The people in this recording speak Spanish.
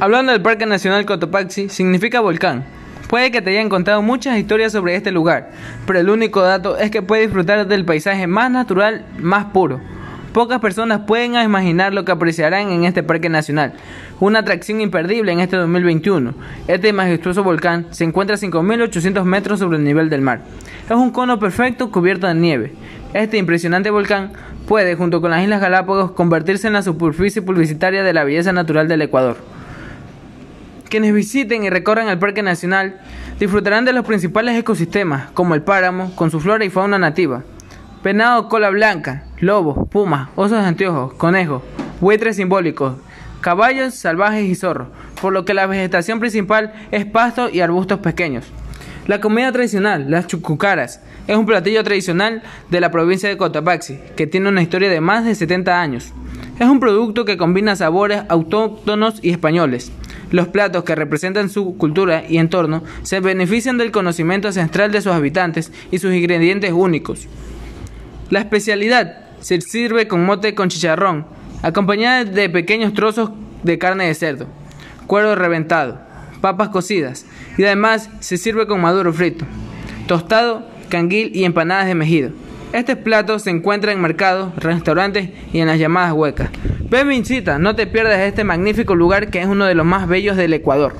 Hablando del Parque Nacional Cotopaxi, significa volcán. Puede que te hayan contado muchas historias sobre este lugar, pero el único dato es que puedes disfrutar del paisaje más natural, más puro. Pocas personas pueden imaginar lo que apreciarán en este parque nacional, una atracción imperdible en este 2021. Este majestuoso volcán se encuentra a 5.800 metros sobre el nivel del mar. Es un cono perfecto cubierto de nieve. Este impresionante volcán puede, junto con las Islas Galápagos, convertirse en la superficie publicitaria de la belleza natural del Ecuador. Quienes visiten y recorran el Parque Nacional disfrutarán de los principales ecosistemas, como el páramo, con su flora y fauna nativa Venado cola blanca, lobos, pumas, osos de anteojos, conejos, buitres simbólicos, caballos salvajes y zorros, por lo que la vegetación principal es pasto y arbustos pequeños. La comida tradicional, las chucucaras, es un platillo tradicional de la provincia de Cotapaxi, que tiene una historia de más de 70 años. Es un producto que combina sabores autóctonos y españoles. Los platos que representan su cultura y entorno se benefician del conocimiento ancestral de sus habitantes y sus ingredientes únicos. La especialidad se sirve con mote con chicharrón, acompañada de pequeños trozos de carne de cerdo, cuero reventado, papas cocidas y además se sirve con maduro frito, tostado, canguil y empanadas de mejido. Este plato se encuentra en mercados, restaurantes y en las llamadas huecas. Ven visita, no te pierdas este magnífico lugar que es uno de los más bellos del Ecuador.